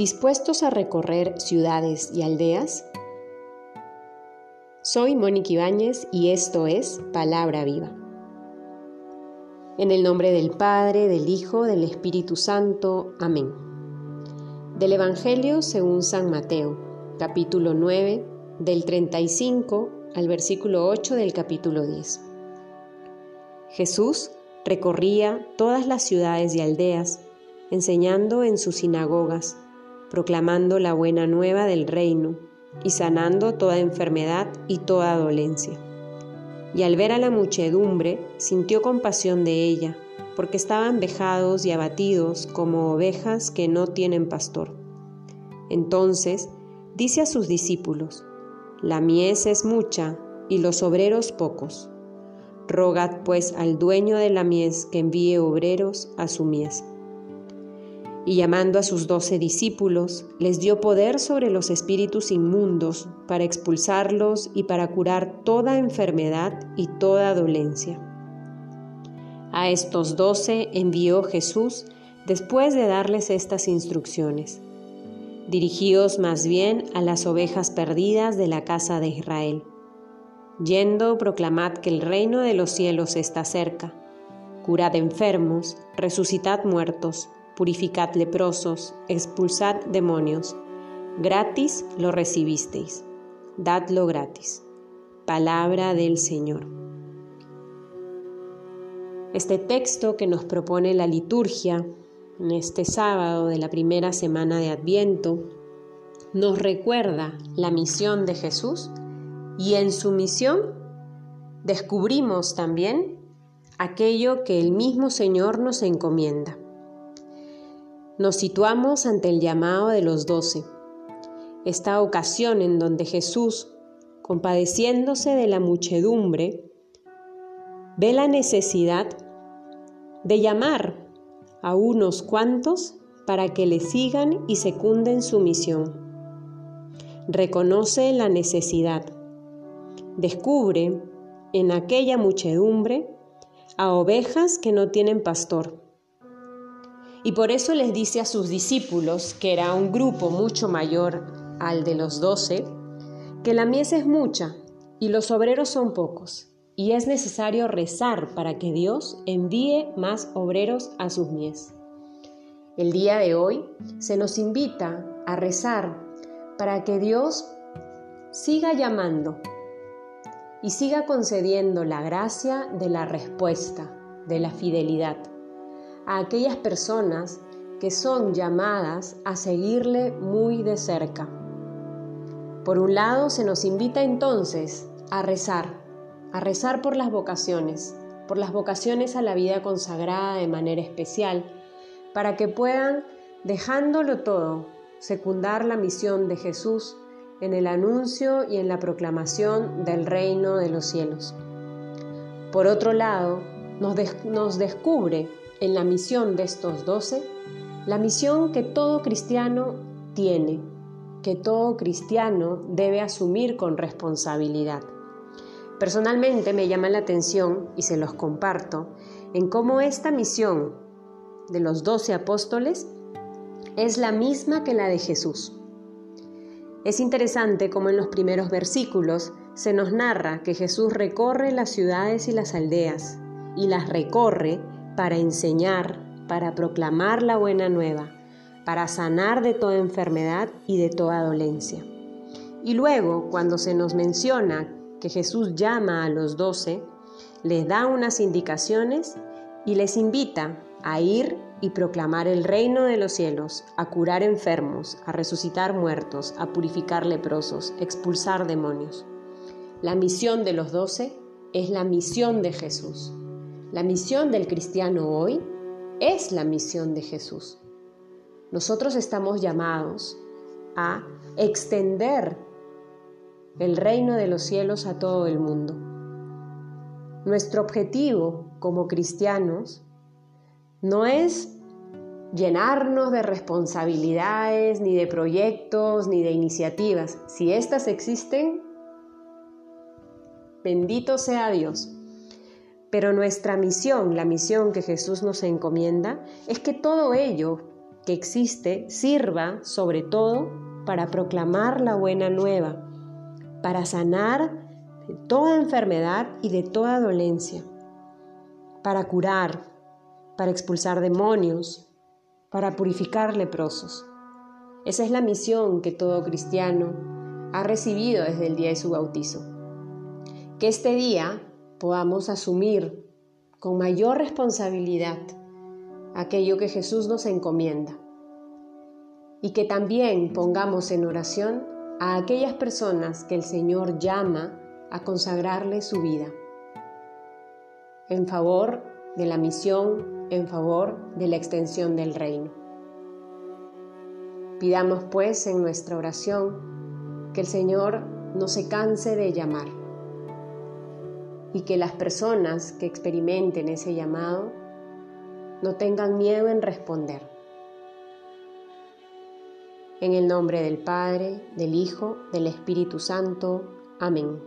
¿Dispuestos a recorrer ciudades y aldeas? Soy Mónica Ibáñez y esto es Palabra Viva. En el nombre del Padre, del Hijo, del Espíritu Santo. Amén. Del Evangelio según San Mateo, capítulo 9, del 35 al versículo 8 del capítulo 10. Jesús recorría todas las ciudades y aldeas, enseñando en sus sinagogas proclamando la buena nueva del reino y sanando toda enfermedad y toda dolencia. Y al ver a la muchedumbre, sintió compasión de ella, porque estaban vejados y abatidos como ovejas que no tienen pastor. Entonces dice a sus discípulos, La mies es mucha y los obreros pocos. Rogad pues al dueño de la mies que envíe obreros a su mies y llamando a sus doce discípulos, les dio poder sobre los espíritus inmundos para expulsarlos y para curar toda enfermedad y toda dolencia. A estos doce envió Jesús después de darles estas instrucciones. Dirigíos más bien a las ovejas perdidas de la casa de Israel. Yendo, proclamad que el reino de los cielos está cerca. Curad enfermos, resucitad muertos purificad leprosos, expulsad demonios. Gratis lo recibisteis, dadlo gratis. Palabra del Señor. Este texto que nos propone la liturgia en este sábado de la primera semana de Adviento nos recuerda la misión de Jesús y en su misión descubrimos también aquello que el mismo Señor nos encomienda nos situamos ante el llamado de los doce, esta ocasión en donde Jesús, compadeciéndose de la muchedumbre, ve la necesidad de llamar a unos cuantos para que le sigan y secunden su misión. Reconoce la necesidad. Descubre en aquella muchedumbre a ovejas que no tienen pastor y por eso les dice a sus discípulos, que era un grupo mucho mayor al de los doce, que la mies es mucha y los obreros son pocos, y es necesario rezar para que Dios envíe más obreros a sus mies. El día de hoy se nos invita a rezar para que Dios siga llamando y siga concediendo la gracia de la respuesta, de la fidelidad a aquellas personas que son llamadas a seguirle muy de cerca. Por un lado, se nos invita entonces a rezar, a rezar por las vocaciones, por las vocaciones a la vida consagrada de manera especial, para que puedan, dejándolo todo, secundar la misión de Jesús en el anuncio y en la proclamación del reino de los cielos. Por otro lado, nos, nos descubre en la misión de estos doce, la misión que todo cristiano tiene, que todo cristiano debe asumir con responsabilidad. Personalmente me llama la atención, y se los comparto, en cómo esta misión de los doce apóstoles es la misma que la de Jesús. Es interesante cómo en los primeros versículos se nos narra que Jesús recorre las ciudades y las aldeas, y las recorre para enseñar, para proclamar la buena nueva, para sanar de toda enfermedad y de toda dolencia. Y luego, cuando se nos menciona que Jesús llama a los doce, les da unas indicaciones y les invita a ir y proclamar el reino de los cielos, a curar enfermos, a resucitar muertos, a purificar leprosos, expulsar demonios. La misión de los doce es la misión de Jesús. La misión del cristiano hoy es la misión de Jesús. Nosotros estamos llamados a extender el reino de los cielos a todo el mundo. Nuestro objetivo como cristianos no es llenarnos de responsabilidades, ni de proyectos, ni de iniciativas. Si éstas existen, bendito sea Dios. Pero nuestra misión, la misión que Jesús nos encomienda, es que todo ello que existe sirva sobre todo para proclamar la buena nueva, para sanar de toda enfermedad y de toda dolencia, para curar, para expulsar demonios, para purificar leprosos. Esa es la misión que todo cristiano ha recibido desde el día de su bautizo. Que este día podamos asumir con mayor responsabilidad aquello que Jesús nos encomienda. Y que también pongamos en oración a aquellas personas que el Señor llama a consagrarle su vida. En favor de la misión, en favor de la extensión del reino. Pidamos pues en nuestra oración que el Señor no se canse de llamar y que las personas que experimenten ese llamado no tengan miedo en responder. En el nombre del Padre, del Hijo, del Espíritu Santo. Amén.